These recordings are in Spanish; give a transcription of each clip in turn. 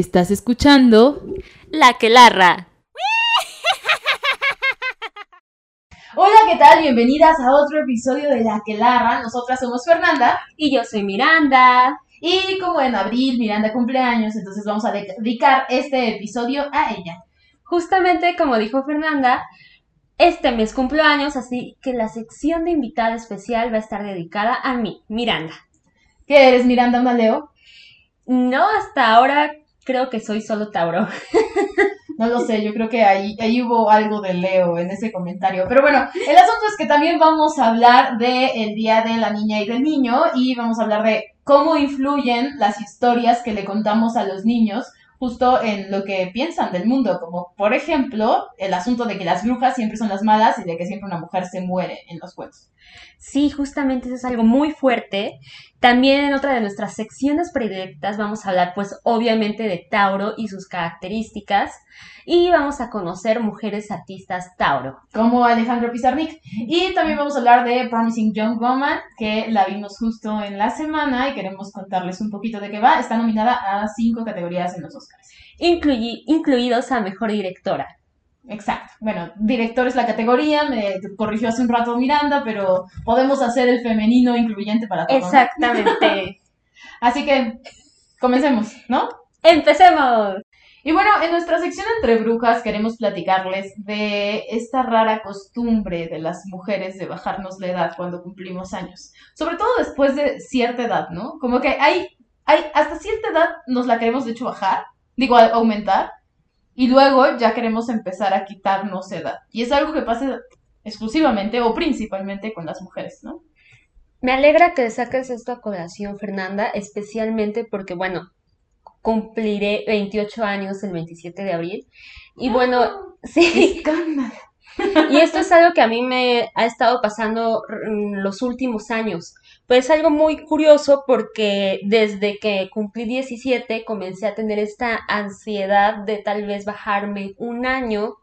Estás escuchando La que larra. Hola, ¿qué tal? Bienvenidas a otro episodio de La que larra. Nosotras somos Fernanda Y yo soy Miranda. y como en abril Miranda cumpleaños, entonces vamos a dedicar este episodio a ella. Justamente como dijo Fernanda, este mes cumplo años, así que la sección de invitada especial va a estar dedicada a mí, Miranda. ¿Qué eres, Miranda, una Leo? No, hasta ahora creo que soy solo Tauro. No lo sé, yo creo que ahí, ahí hubo algo de Leo en ese comentario. Pero bueno, el asunto es que también vamos a hablar del Día de la Niña y del Niño y vamos a hablar de cómo influyen las historias que le contamos a los niños justo en lo que piensan del mundo, como por ejemplo el asunto de que las brujas siempre son las malas y de que siempre una mujer se muere en los cuentos. Sí, justamente eso es algo muy fuerte. También en otra de nuestras secciones predilectas vamos a hablar pues obviamente de Tauro y sus características y vamos a conocer mujeres artistas Tauro. como Alejandro Pizarnik. Y también vamos a hablar de Promising Young Woman, que la vimos justo en la semana y queremos contarles un poquito de qué va. Está nominada a cinco categorías en los Oscars. Incluyi- incluidos a Mejor Directora. Exacto. Bueno, director es la categoría, me corrigió hace un rato Miranda, pero podemos hacer el femenino incluyente para todo. ¿no? Exactamente. Así que comencemos, ¿no? ¡Empecemos! Y bueno, en nuestra sección entre brujas queremos platicarles de esta rara costumbre de las mujeres de bajarnos la edad cuando cumplimos años. Sobre todo después de cierta edad, ¿no? Como que hay, hay hasta cierta edad nos la queremos de hecho bajar, digo, aumentar, y luego ya queremos empezar a quitarnos edad. Y es algo que pasa exclusivamente o principalmente con las mujeres, ¿no? Me alegra que saques esto a colación, Fernanda, especialmente porque, bueno, cumpliré 28 años el 27 de abril. Y bueno, sí, Escándalo. y esto es algo que a mí me ha estado pasando en los últimos años. Pues es algo muy curioso porque desde que cumplí 17 comencé a tener esta ansiedad de tal vez bajarme un año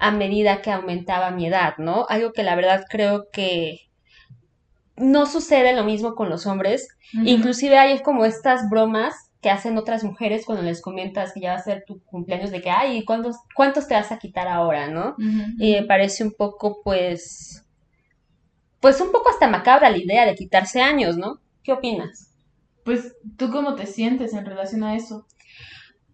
a medida que aumentaba mi edad, ¿no? Algo que la verdad creo que no sucede lo mismo con los hombres. Inclusive hay como estas bromas que hacen otras mujeres cuando les comentas que ya va a ser tu cumpleaños de que, ay, ¿cuántos, cuántos te vas a quitar ahora, no? Y me parece un poco, pues, pues un poco hasta macabra la idea de quitarse años, ¿no? ¿Qué opinas? Pues, ¿tú cómo te sientes en relación a eso?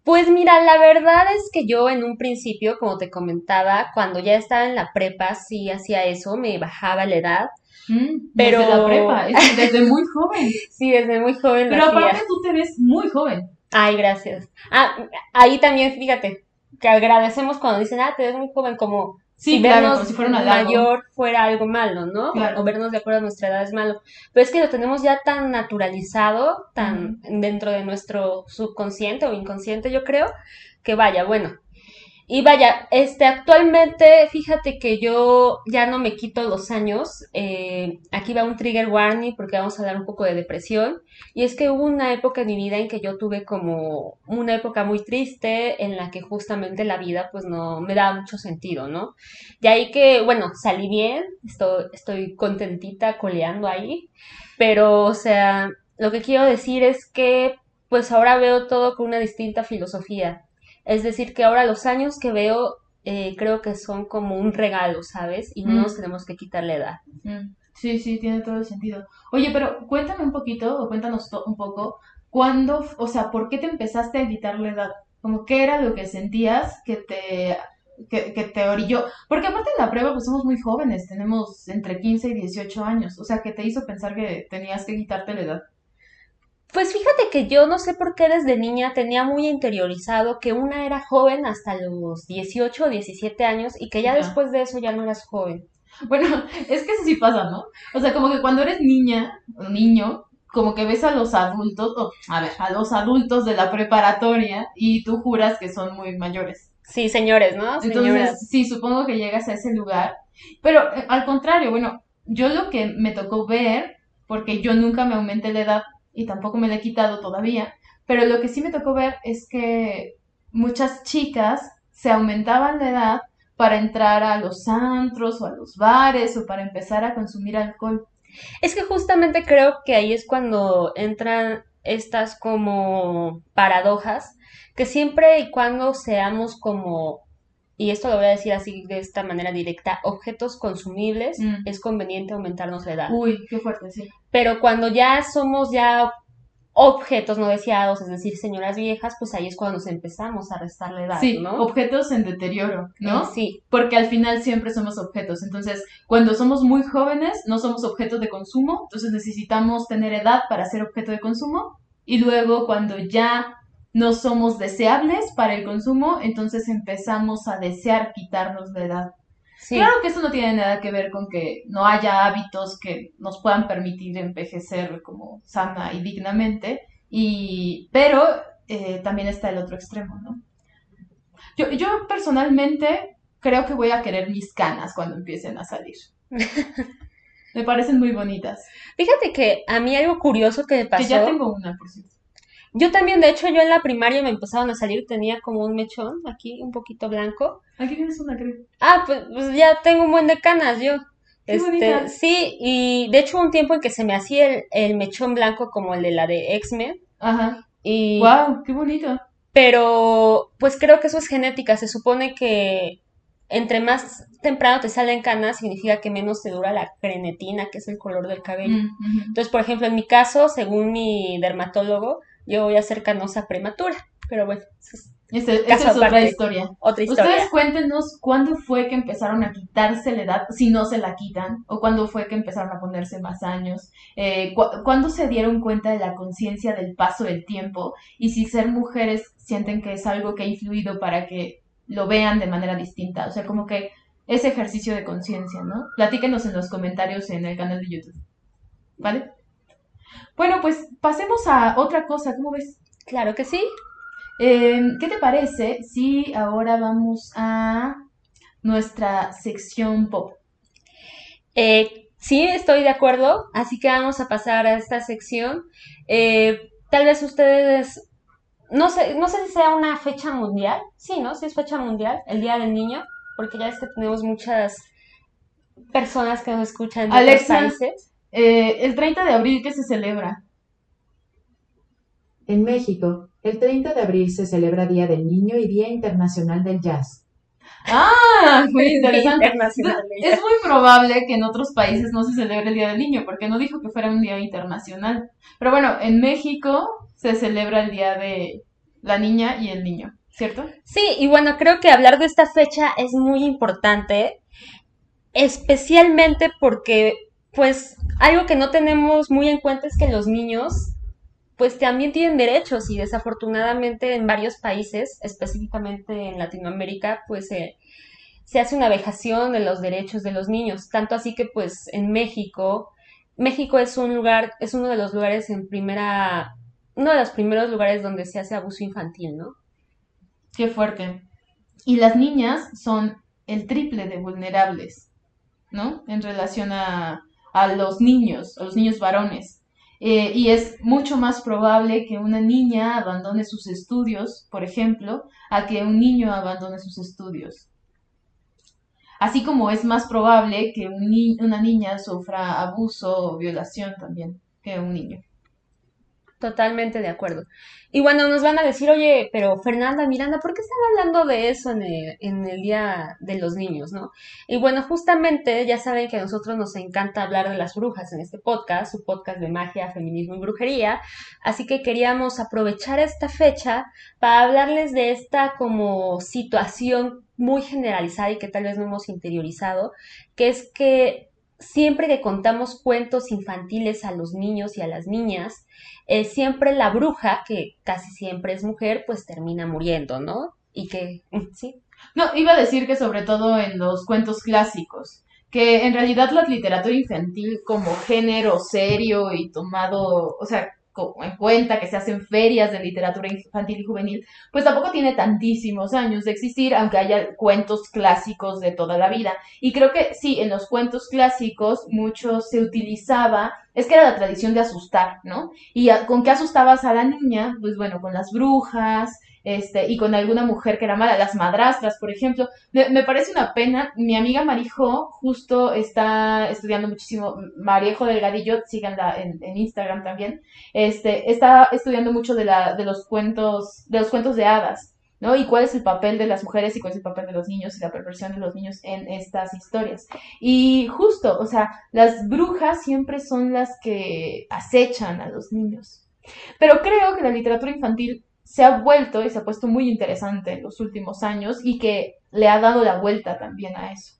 Pues mira, la verdad es que yo en un principio, como te comentaba, cuando ya estaba en la prepa, sí hacía eso, me bajaba la edad. Mm, Pero- Desde la prepa, es desde muy joven. Sí, desde muy joven Pero aparte tú te ves muy joven. Ay, gracias. Ah, ahí también, fíjate, que agradecemos cuando dicen, ah, te ves muy joven, como Sí, si claro, vernos como si fuera un halago. mayor fuera algo malo, ¿no? Claro. O vernos de acuerdo a nuestra edad es malo. Pero es que lo tenemos ya tan naturalizado, tan dentro de nuestro subconsciente o inconsciente, yo creo, que vaya, bueno. Y vaya, este, actualmente, fíjate que yo ya no me quito los años. eh, aquí va un trigger warning porque vamos a hablar un poco de depresión. Y es que hubo una época en mi vida en que yo tuve como una época muy triste en la que justamente la vida pues no me daba mucho sentido, ¿no? De ahí que, bueno, salí bien, estoy, estoy contentita coleando ahí, pero, o sea, lo que quiero decir es que pues ahora veo todo con una distinta filosofía. Es decir, que ahora los años que veo eh, creo que son como un regalo, ¿sabes? Y no Mm. nos tenemos que quitar la edad. Mm, Sí, sí, tiene todo el sentido. Oye, pero cuéntame un poquito, o cuéntanos un poco, ¿cuándo, o sea, por qué te empezaste a quitar la edad? Como, ¿qué era lo que sentías que te, que, que te orilló? Porque aparte en la prueba, pues somos muy jóvenes, tenemos entre 15 y 18 años, o sea, que te hizo pensar que tenías que quitarte la edad. Pues fíjate que yo no sé por qué desde niña tenía muy interiorizado que una era joven hasta los 18 o 17 años y que ya después de eso ya no eras joven. Bueno, es que eso sí pasa, ¿no? O sea, como que cuando eres niña o niño, como que ves a los adultos, o, a ver, a los adultos de la preparatoria y tú juras que son muy mayores. Sí, señores, ¿no? Señoras. Entonces, sí, supongo que llegas a ese lugar. Pero eh, al contrario, bueno, yo lo que me tocó ver, porque yo nunca me aumenté la edad y tampoco me la he quitado todavía, pero lo que sí me tocó ver es que muchas chicas se aumentaban la edad para entrar a los antros o a los bares o para empezar a consumir alcohol. Es que justamente creo que ahí es cuando entran estas como paradojas que siempre y cuando seamos como, y esto lo voy a decir así de esta manera directa, objetos consumibles, Mm. es conveniente aumentarnos la edad. Uy, qué fuerte, sí. Pero cuando ya somos ya objetos no deseados, es decir, señoras viejas, pues ahí es cuando nos empezamos a restar la edad, Sí, ¿no? objetos en deterioro, ¿no? Eh, sí, Porque al final siempre somos objetos. Entonces, cuando somos muy jóvenes, no somos objetos de consumo, entonces necesitamos tener edad para ser objeto de consumo. Y luego, cuando ya no somos deseables para el consumo, entonces empezamos a desear quitarnos la edad. sí. Claro que eso no tiene nada que ver con que no haya hábitos que nos puedan permitir envejecer como sana y dignamente, y, pero eh, también está el otro extremo, ¿no? Yo, yo personalmente creo que voy a querer mis canas cuando empiecen a salir. Me parecen muy bonitas. Fíjate que a mí algo curioso que me pasó. Que ya tengo una, por cierto. Yo también, de hecho, yo en la primaria me empezaron a salir, tenía como un mechón aquí, un poquito blanco. Aquí tienes una, creo. Ah, pues, pues ya tengo un buen de canas yo. Qué Este, bonita. sí, y de hecho hubo un tiempo en que se me hacía el, el mechón blanco como el de la de X-Men. Ajá. Y, Wow, qué bonito. pero pues creo que eso es genética. Se supone que entre más temprano te salen canas, significa que menos te dura la crenetina, que es el color del cabello. Mm. Entonces, por ejemplo, en mi caso, según mi dermatólogo, yo voy a ser canosa prematura. Pero bueno, es Este- esta es otra historia. otra historia. Ustedes cuéntenos cuándo fue que empezaron a quitarse la edad, si no se la quitan, o cuándo fue que empezaron a ponerse más años, eh, cu- cuándo se dieron cuenta de la conciencia del paso del tiempo y si ser mujeres sienten que es algo que ha influido para que lo vean de manera distinta, o sea, como que ese ejercicio de conciencia, ¿no? Platíquenos en los comentarios en el canal de YouTube, ¿vale? Bueno, pues pasemos a otra cosa, ¿cómo ves? Claro que sí. Eh, ¿qué te parece si ahora vamos a nuestra sección pop? Eh, sí, estoy de acuerdo, así que vamos a pasar a esta sección. Eh, tal vez ustedes, no sé, no sé si sea una fecha mundial. Sí, ¿no? Sí es fecha mundial, el Día del Niño, porque ya es que tenemos muchas personas que nos escuchan de Alexa. otros países. Eh, el 30 de abril, ¿qué se celebra? En México, el 30 de abril se celebra Día del Niño y Día Internacional del Jazz. Ah, muy interesante. Es muy probable que en otros países no se celebre el Día del Niño, porque no dijo que fuera un día internacional. Pero bueno, en México se celebra el Día de la Niña y el Niño, ¿cierto? Sí, y bueno, creo que hablar de esta fecha es muy importante, especialmente porque, pues, algo que no tenemos muy en cuenta es que los niños, pues, también tienen derechos y desafortunadamente en varios países, específicamente en Latinoamérica, pues, eh, se hace una vejación de los derechos de los niños, tanto así que, pues, en México, México es un lugar, es uno de los lugares en primera, uno de los primeros lugares donde se hace abuso infantil, ¿no? Qué fuerte. Y las niñas son el triple de vulnerables, ¿no? En relación a, a los niños, a los niños varones. Eh, y es mucho más probable que una niña abandone sus estudios, por ejemplo, a que un niño abandone sus estudios. Así como es más probable que una niña sufra abuso o violación también que un niño. Totalmente de acuerdo. Y bueno, nos van a decir, oye, pero Fernanda, Miranda, ¿por qué están hablando de eso en el, Día de los Niños, no? Y bueno, justamente ya saben que a nosotros nos encanta hablar de las brujas en este podcast, su podcast de magia, feminismo y brujería, así que queríamos aprovechar esta fecha para hablarles de esta como situación muy generalizada y que tal vez no hemos interiorizado, que es que siempre que contamos cuentos infantiles a los niños y a las niñas, eh, siempre la bruja, que casi siempre es mujer, pues termina muriendo, ¿no? Y que, sí, No, iba a decir que sobre todo en los cuentos clásicos, que en realidad la literatura infantil como género serio y tomado, o sea, en cuenta que se hacen ferias de literatura infantil y juvenil, pues tampoco tiene tantísimos años de existir, aunque haya cuentos clásicos de toda la vida. Y creo que sí, en los cuentos clásicos mucho se utilizaba es que era la tradición de asustar, ¿no? ¿Y con qué asustabas a la niña? Pues bueno, con las brujas, este, y con alguna mujer que era mala, las madrastras, por ejemplo. Me, parece una pena. Mi amiga Marijo justo está estudiando muchísimo, Mariejo Delgadillo, síganla en, en Instagram también, este, está estudiando mucho de, la, de los cuentos, de los cuentos de hadas. ¿no? Y cuál es el papel de las mujeres y cuál es el papel de los niños y la perversión de los niños en estas historias. Y justo, o sea, las brujas siempre son las que acechan a los niños. Pero creo que la literatura infantil se ha vuelto y se ha puesto muy interesante en los últimos años y que le ha dado la vuelta también a eso.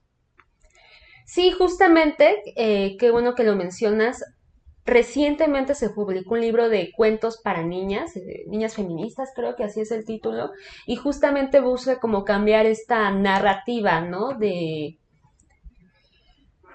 Sí, justamente, eh, qué bueno que lo mencionas. Recientemente se publicó un libro de cuentos para niñas, eh, niñas feministas, creo que así es el título, y justamente busca como cambiar esta narrativa, ¿no? De,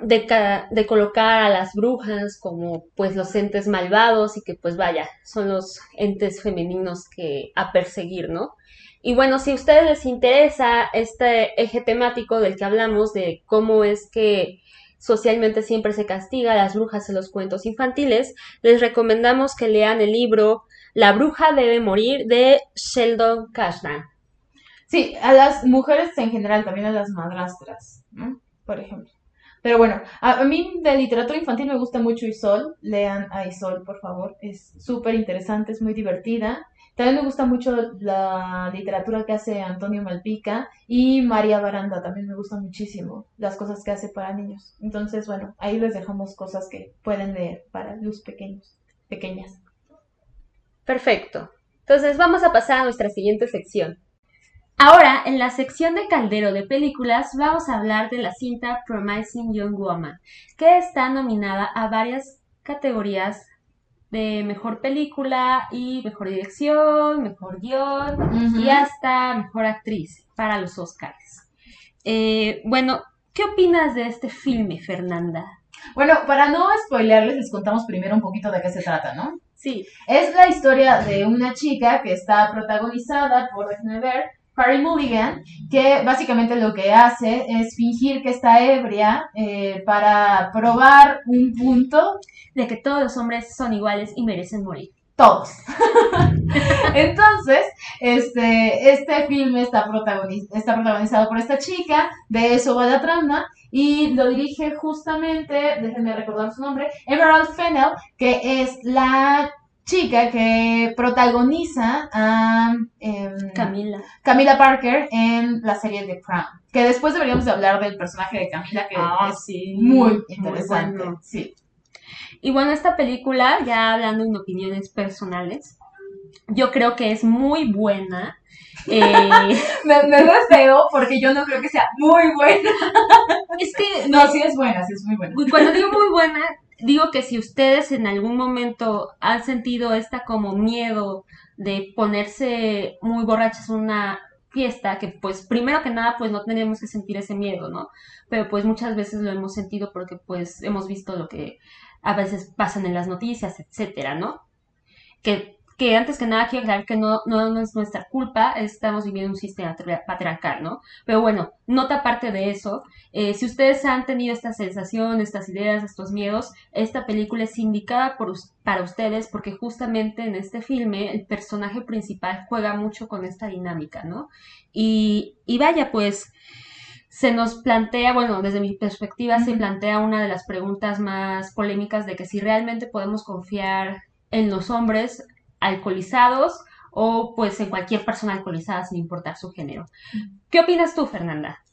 de, de, colocar a las brujas como pues los entes malvados y que pues vaya, son los entes femeninos que a perseguir, ¿no? Y bueno, si a ustedes les interesa este eje temático del que hablamos, de cómo es que socialmente siempre se castiga a las brujas en los cuentos infantiles, les recomendamos que lean el libro La bruja debe morir de Sheldon Cashman. Sí, a las mujeres en general, también a las madrastras, ¿no? Por ejemplo. Pero bueno, a, mí de literatura infantil me gusta mucho Isol. Lean a Isol, por favor. Es súper interesante, es muy divertida. También me gusta mucho la literatura que hace Antonio Malpica y María Baranda. También me gusta muchísimo las cosas que hace para niños. Entonces, bueno, ahí les dejamos cosas que pueden leer para los pequeños, pequeñas. Perfecto. Entonces, vamos a pasar a nuestra siguiente sección. Ahora, en la sección de Caldero de películas, vamos a hablar de la cinta Promising Young Woman, que está nominada a varias categorías de mejor película y mejor dirección, mejor guion y hasta mejor actriz para los Oscars. Eh, bueno, ¿qué opinas de este filme, Fernanda? Bueno, para no spoilearles, les contamos primero un poquito de qué se trata, ¿no? Sí. Es la historia de una chica que está protagonizada por, ver, Harry Mulligan, que básicamente lo que hace es fingir que está ebria eh, para probar un punto de que todos los hombres son iguales y merecen morir. Todos. Entonces, este, este filme está, está protagonizado por esta chica, de eso va la trama, y lo dirige justamente, déjenme recordar su nombre, Emerald Fennell, que es la chica que protagoniza a em, Camila. Camila Parker en la serie The Crown. Que después deberíamos de hablar del personaje de Camila, que ah, es muy interesante. Sí. Y bueno, esta película, ya hablando en opiniones personales, yo creo que es muy buena. Eh, me, me veo feo porque yo no creo que sea muy buena. es que. No, sí es buena, sí es muy buena. Cuando digo muy buena, digo que si ustedes en algún momento han sentido esta como miedo de ponerse muy borrachas en una fiesta, que pues primero que nada pues no tenemos que sentir ese miedo, ¿no? Pero pues muchas veces lo hemos sentido porque pues hemos visto lo que a veces pasan en las noticias, etcétera, ¿no? Que que antes que nada quiero aclarar que no, no, es nuestra culpa, estamos viviendo un sistema patriarcal, ¿no? Pero bueno, nota aparte de eso, eh, si ustedes han tenido esta sensación, estas ideas, estos miedos, esta película es indicada por, para ustedes porque justamente en este filme el personaje principal juega mucho con esta dinámica, ¿no? Y, y vaya, pues se nos plantea, bueno, desde mi perspectiva se plantea una de las preguntas más polémicas de que si realmente podemos confiar en los hombres alcoholizados o pues en cualquier persona alcoholizada sin importar su género. ¿Qué opinas tú, Fernanda?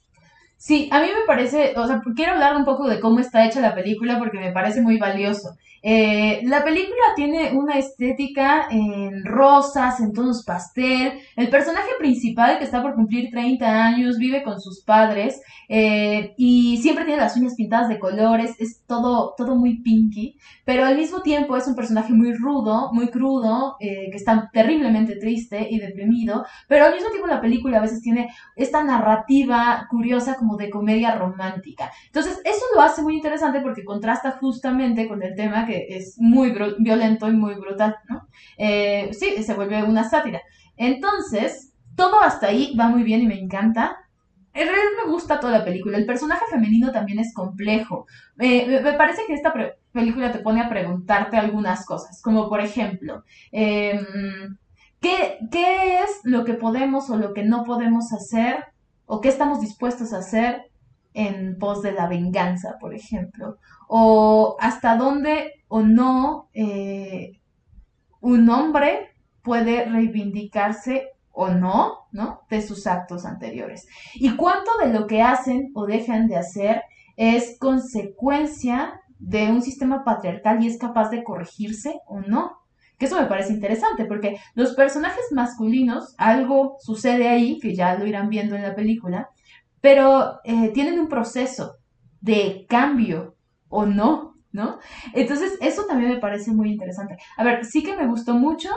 Sí, a mí me parece, o sea, quiero hablar un poco de cómo está hecha la película porque me parece muy valioso. Eh, la película tiene una estética en rosas, en tonos pastel. El personaje principal, que está por cumplir 30 años, vive con sus padres eh, y siempre tiene las uñas pintadas de colores. Es todo, todo muy pinky, pero al mismo tiempo es un personaje muy rudo, muy crudo, eh, que está terriblemente triste y deprimido. Pero al mismo tiempo la película a veces tiene esta narrativa curiosa de comedia romántica. Entonces, eso lo hace muy interesante porque contrasta justamente con el tema que es muy violento y muy brutal, ¿no? Eh, sí, se vuelve una sátira. Entonces, todo hasta ahí va muy bien y me encanta. en realidad me gusta toda la película. El personaje femenino también es complejo. Eh, me, parece que esta película te pone a preguntarte algunas cosas, como por ejemplo, em, ¿qué, ¿qué es lo que podemos o lo que no podemos hacer o qué estamos dispuestos a hacer en pos de la venganza, por ejemplo? O hasta dónde o no eh, un hombre puede reivindicarse o no, ¿no? De sus actos anteriores. Y cuánto de lo que hacen o dejan de hacer es consecuencia de un sistema patriarcal y es capaz de corregirse o no. Que eso me parece interesante porque los personajes masculinos, algo sucede ahí, que ya lo irán viendo en la película, pero eh, tienen un proceso de cambio o no, ¿no? Entonces, eso también me parece muy interesante. A ver, sí que me gustó mucho,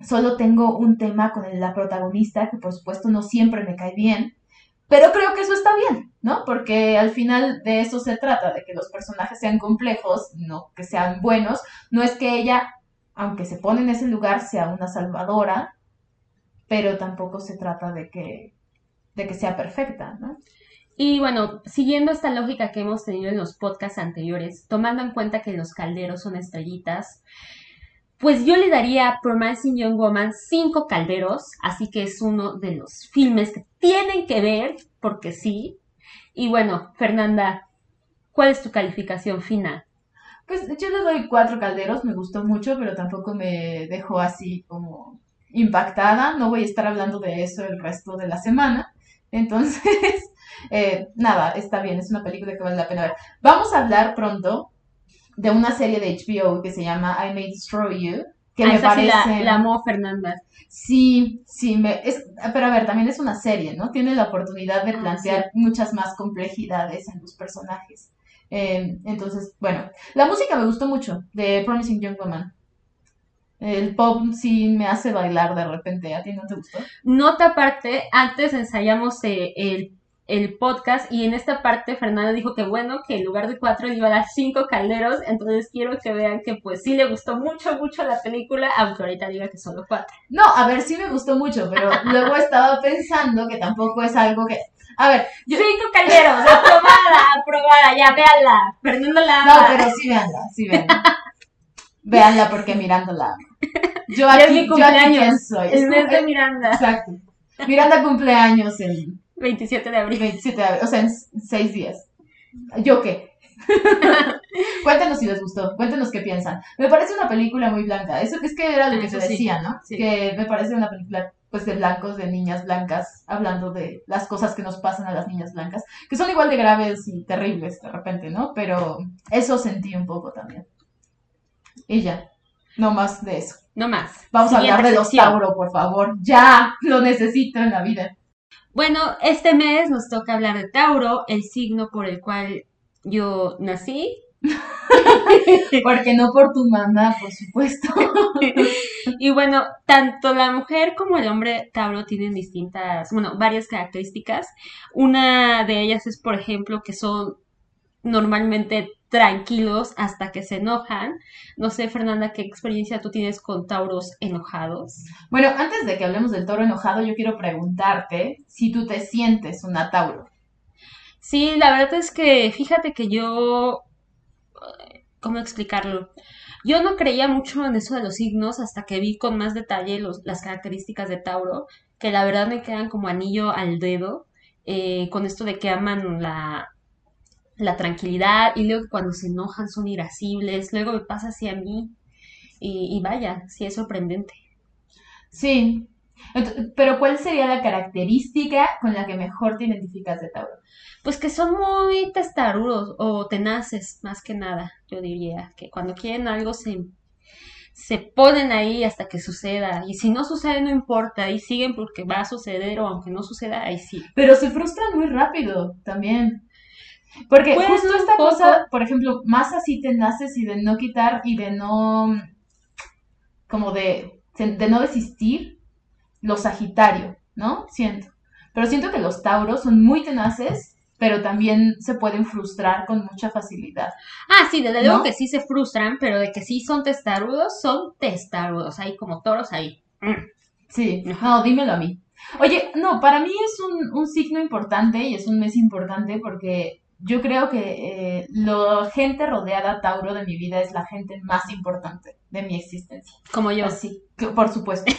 solo tengo un tema con la protagonista, que por supuesto no siempre me cae bien, pero creo que eso está bien, ¿no? Porque al final de eso se trata, de que los personajes sean complejos, no que sean buenos. No es que ella, aunque se pone en ese lugar, sea una salvadora, pero tampoco se trata de que, de que sea perfecta, ¿no? Y bueno, siguiendo esta lógica que hemos tenido en los podcasts anteriores, tomando en cuenta que los calderos son estrellitas, pues yo le daría a Promising Young Woman cinco calderos, así que es uno de los filmes que tienen que ver, porque sí. Y bueno, Fernanda, ¿cuál es tu calificación final? Pues yo le doy cuatro calderos, me gustó mucho, pero tampoco me dejó así como impactada. No voy a estar hablando de eso el resto de la semana. Entonces, eh, nada, está bien, es una película que vale la pena ver. Vamos a hablar pronto de una serie de HBO que se llama I May Destroy You, que Ah, me esa sí la, parece... la amó Fernanda. Sí, sí, me, es, pero a ver, también es una serie, ¿no? Tiene la oportunidad de Ah, plantear muchas más complejidades en los personajes. Eh, entonces, bueno, la música me gustó mucho de Promising Young Woman. El pop sí me hace bailar de repente, ¿a ti no te gustó? Nota aparte, antes ensayamos eh, el, el podcast y en esta parte Fernanda dijo que bueno, que en lugar de cuatro le iba a dar cinco calderos, entonces quiero que vean que pues sí le gustó mucho, mucho la película, aunque ahorita diga que solo cuatro. No, a ver, sí me gustó mucho, pero luego estaba pensando que tampoco es algo que... A ver, yo... Cinco calderos, aprobada, aprobada, ya, véanla. Fernanda la No, ama. pero sí véanla, sí véanla. Véanla porque mirándola. Yo Ya es aquí, mi yo aquí cumpleaños, quién soy. el Es mes de Miranda, Exacto. Miranda cumpleaños el 27 de abril. 27 de abril, o sea, en seis días. ¿Yo qué? Cuéntenos si les gustó, cuéntenos qué piensan. Me parece una película muy blanca. Eso es que era lo que Eso te sí, decía, ¿no? sí. Que me parece una película pues de blancos, de niñas blancas, hablando de las cosas que nos pasan a las niñas blancas, que son igual de graves y terribles de repente, ¿no? Pero eso sentí un poco también. Y ya, no más de eso. No más. Vamos a hablar de los. Tauro, por favor. Ya, lo necesito en la vida. Bueno, este mes nos toca hablar de Tauro, el signo por el cual yo nací. Porque no por tu mamá, por supuesto. Y bueno, tanto la mujer como el hombre Tauro tienen distintas, bueno, varias características. Una de ellas es, por ejemplo, que son normalmente tranquilos hasta que se enojan. No sé, Fernanda, ¿qué experiencia tú tienes con Tauros enojados? Bueno, antes de que hablemos del toro enojado, yo quiero preguntarte si tú te sientes una Tauro. Sí, la verdad es que fíjate que yo, ¿cómo explicarlo? Yo no creía mucho en eso de los signos hasta que vi con más detalle los- las características de Tauro, que la verdad me quedan como anillo al dedo, eh, con esto de que aman la, la tranquilidad y luego que cuando se enojan son irascibles, luego me pasa así a mí y, y vaya, sí es sorprendente. Sí. Pero ¿cuál sería la característica con la que mejor te identificas de Tauro? Pues que son muy testarudos o tenaces, más que nada, yo diría, que cuando quieren algo se, se ponen ahí hasta que suceda, y si no sucede no importa, y siguen porque va a suceder, o aunque no suceda, ahí sí. Pero se frustran muy rápido también. Porque justo esta poco. cosa, por ejemplo, más así tenaces y de no quitar y de no, como de, de no desistir, los Sagitario, ¿no? Siento. Pero siento que los Tauros son muy tenaces, pero también se pueden frustrar con mucha facilidad. Ah, sí, desde luego ¿No? que sí se frustran, pero de que sí son testarudos, son testarudos, ahí como toros ahí. Mm. Sí, no, dímelo a mí. Oye, no, para mí es un, un signo importante y es un mes importante porque yo creo que eh, la gente rodeada Tauro de mi vida es la gente más importante de mi existencia. Como yo. Que- por supuesto.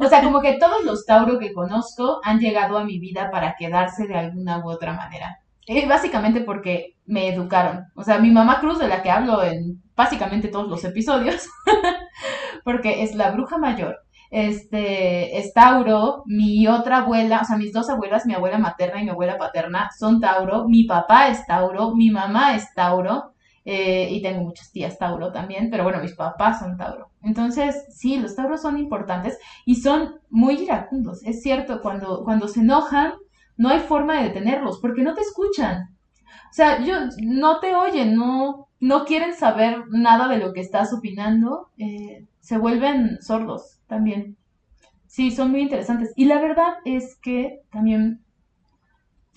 o sea, como que todos los Tauro que conozco han llegado a mi vida para quedarse de alguna u otra manera. Eh, básicamente porque me educaron. O sea, mi mamá Cruz, de la que hablo en básicamente todos los episodios, porque es la bruja mayor. Este, es Tauro, mi otra abuela, o sea, mis dos abuelas, mi abuela materna y mi abuela paterna, son Tauro, mi papá es Tauro, mi mamá es Tauro, eh, y tengo muchas tías Tauro también, pero bueno, mis papás son Tauro. Entonces, sí, los Tauros son importantes y son muy iracundos. Es cierto, cuando, cuando se enojan, no hay forma de detenerlos, porque no te escuchan. O sea, yo, no te oyen, no, no quieren saber nada de lo que estás opinando, eh, se vuelven sordos también. Sí, son muy interesantes. Y la verdad es que también,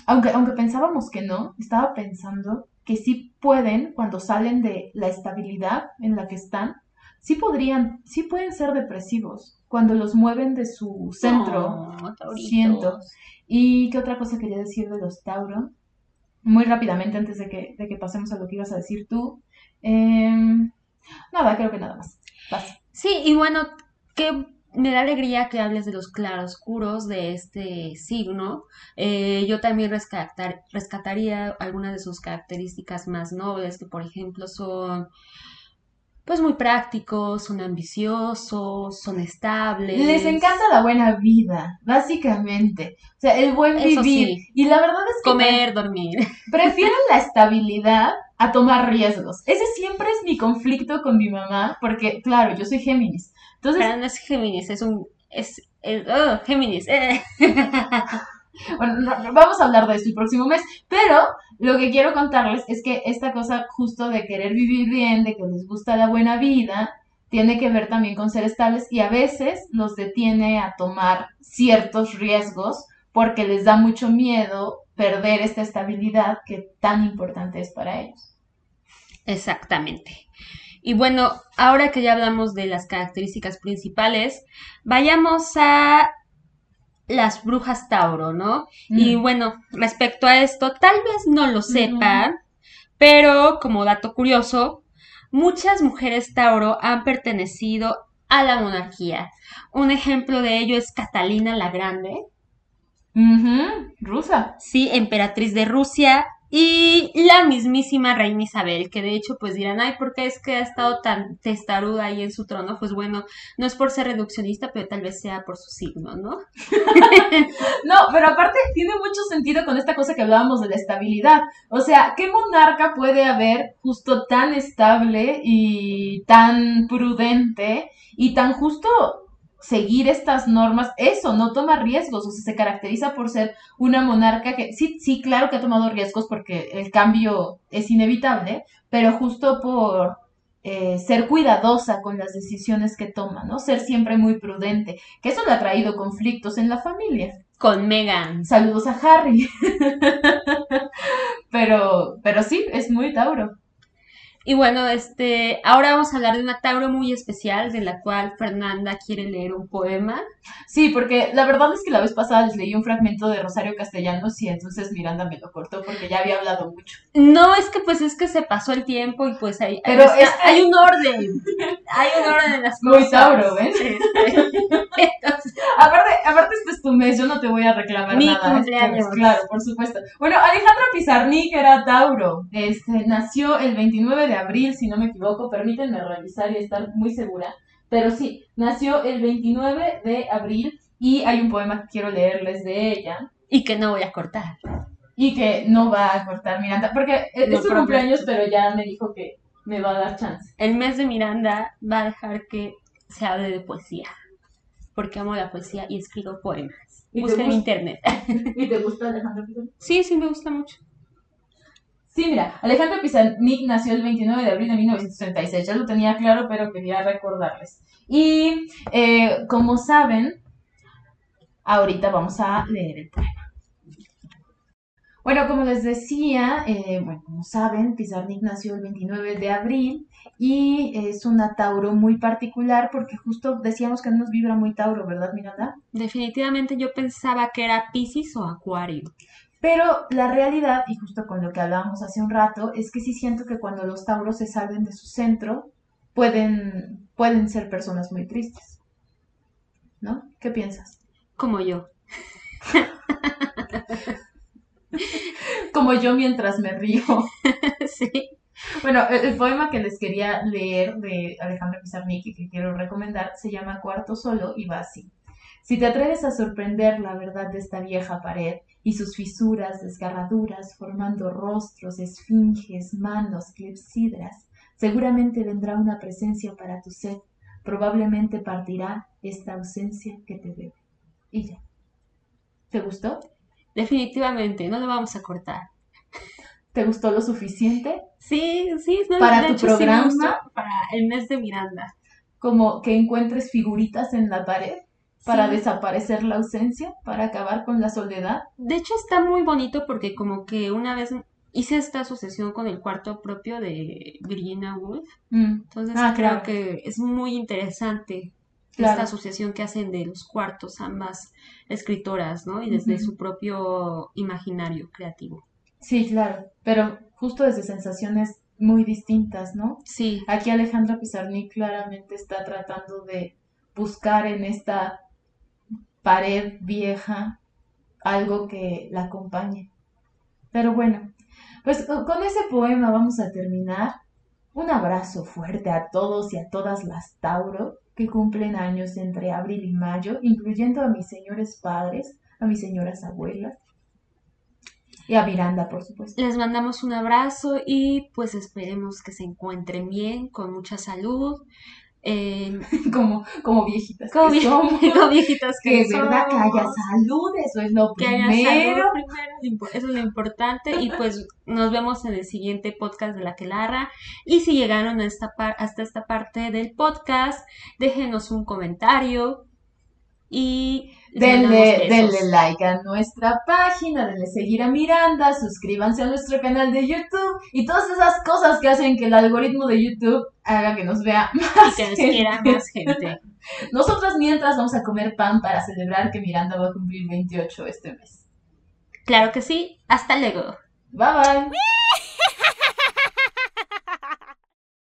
aunque, aunque pensábamos que no, estaba pensando que sí pueden, cuando salen de la estabilidad en la que están, sí podrían, sí pueden ser depresivos cuando los mueven de su centro. Tauritos. siento. ¿Y qué otra cosa quería decir de los Tauro? Muy rápidamente, antes de que, de que pasemos a lo que ibas a decir tú. Em, nada, creo que nada más. Vas. Sí, y bueno, que me da alegría que hables de los claroscuros de este signo. Eh, yo también rescatar, rescataría algunas de sus características más nobles, que por ejemplo son pues muy prácticos, son ambiciosos, son estables. Les encanta la buena vida, básicamente. O sea, el buen vivir. sí. Y la verdad es que comer, dormir. prefieren la estabilidad a tomar riesgos. Ese siempre es mi conflicto con mi mamá, porque, claro, yo soy Géminis. Entonces, Pero no es Géminis, es un es, es- oh, Géminis. eh. Bueno, no- no, vamos a hablar de esto el próximo mes, pero lo que quiero contarles es que esta cosa justo de querer vivir bien, de que les gusta la buena vida, tiene que ver también con ser estables y a veces los detiene a tomar ciertos riesgos porque les da mucho miedo perder esta estabilidad que tan importante es para ellos. Exactamente. Y bueno, ahora que ya hablamos de las características principales, vayamos a las brujas Tauro, ¿no? Y Mm. bueno, respecto a esto, tal vez no lo sepan, pero como dato curioso, muchas mujeres Tauro han pertenecido a la monarquía. Un ejemplo de ello es Catalina la Grande, Rusa. sí, emperatriz de Rusia, y la mismísima reina Isabel, que de hecho pues dirán, ay, ¿por qué es que ha estado tan testaruda ahí en su trono? Pues bueno, no es por ser reduccionista, pero tal vez sea por su signo, ¿no? No, pero aparte tiene mucho sentido con esta cosa que hablábamos de la estabilidad. O sea, ¿qué monarca puede haber justo tan estable y tan prudente y tan justo seguir estas normas? Eso, no toma riesgos, o sea, se caracteriza por ser una monarca que sí, sí, claro que ha tomado riesgos porque el cambio es inevitable, pero justo por eh, ser cuidadosa con las decisiones que toma, ¿no? Ser siempre muy prudente, que eso le ha traído conflictos en la familia. Con Megan. Saludos a Harry. pero, pero sí, es muy Tauro. Y bueno, este, ahora vamos a hablar de una Tauro muy especial, de la cual Fernanda quiere leer un poema. Sí, porque la verdad es que la vez pasada les leí un fragmento de Rosario Castellanos y entonces Miranda me lo cortó porque ya había hablado mucho. No, es que pues es que se pasó el tiempo y pues hay, Pero este- hay un orden. Hay un orden en las Muy cosas. Tauro, ¿ves? Este, entonces, Aparte, aparte este es tu mes, yo no te voy a reclamar Mi nada. cumpleaños. Este, claro, por supuesto. Bueno, Alejandra Pizarnik era Tauro. Este, nació el 29 de abril, si no me equivoco. Permítanme revisar y estar muy segura. Pero sí, nació el 29 de abril y hay un poema que quiero leerles de ella. y que no voy a cortar. Y que no va a cortar Miranda, porque es No su prometo. cumpleaños, pero ya me dijo que me va a dar chance. El mes de Miranda va a dejar que se hable de poesía. Porque amo la poesía y escribo poemas. ¿Y te Busca en internet. ¿Y te gusta Pizarnik? Sí, sí, me gusta mucho. Sí, mira, Alejandro Pizarnik nació el 29 de abril de 1936. Ya lo tenía claro, pero quería recordarles. Y eh, como saben, ahorita vamos a leer el poema. Bueno, como les decía, eh, bueno, como saben, Pizarnik nació el 29 de abril y es una Tauro muy particular porque justo decíamos que no nos vibra muy Tauro, ¿verdad, Miranda? Definitivamente yo pensaba que era Pisces o Acuario. Pero la realidad, y justo con lo que hablábamos hace un rato, es que sí siento que cuando los Tauros se salen de su centro, pueden, pueden ser personas muy tristes. ¿No? ¿Qué piensas? Como yo. Como yo mientras me río. sí. Bueno, el, el poema que les quería leer de Alejandro Pizarnik y que quiero recomendar se llama Cuarto Solo y va así. Si te atreves a sorprender la verdad de esta vieja pared y sus fisuras, desgarraduras, formando rostros, esfinges, manos, clepsidras, seguramente vendrá una presencia para tu sed, probablemente partirá esta ausencia que te debe. Y ya. ¿Te gustó? Definitivamente, no lo vamos a cortar. ¿Te gustó lo suficiente? Sí, sí, no, Para tu hecho, programa. para el mes de Miranda. Como que encuentres figuritas en la pared para Sí. desaparecer la ausencia, para acabar con la soledad. De hecho, está muy bonito porque como que una vez hice esta asociación con el cuarto propio de Virginia Woolf. Mm, Entonces Ah, creo claro. que es muy interesante Claro. esta asociación que hacen de los cuartos ambas escritoras, ¿no? Y desde su propio imaginario creativo. Sí, claro, pero justo desde sensaciones muy distintas, ¿no? Sí, Aquí Alejandra Pizarnik claramente está tratando de buscar en esta pared vieja algo que la acompañe. Pero bueno, pues co- con ese poema vamos a terminar. Un abrazo fuerte a todos y a todas las Tauro que cumplen años entre abril y mayo, incluyendo a mis señores padres, a mis señoras abuelas y a Miranda, por supuesto. les mandamos un abrazo y pues esperemos que se encuentren bien, con mucha salud. Eh, Como, como viejitas como, que vie- somos. como viejitas Que que verdad que haya salud, eso es lo Que haya primero. salud primero, lo impo- eso es lo importante. Y pues nos vemos en el siguiente podcast de La Quelarra. Y si llegaron a esta par- hasta esta parte del podcast, déjenos un comentario. Y Denle, like a nuestra página, denle seguir a Miranda, suscríbanse a nuestro canal de YouTube y todas esas cosas que hacen que el algoritmo de YouTube haga que nos vea más. que nos gente. quiera más gente. Nosotras mientras vamos a comer pan para celebrar que Miranda va a cumplir 28 este mes. Claro que sí. Hasta luego. Bye bye.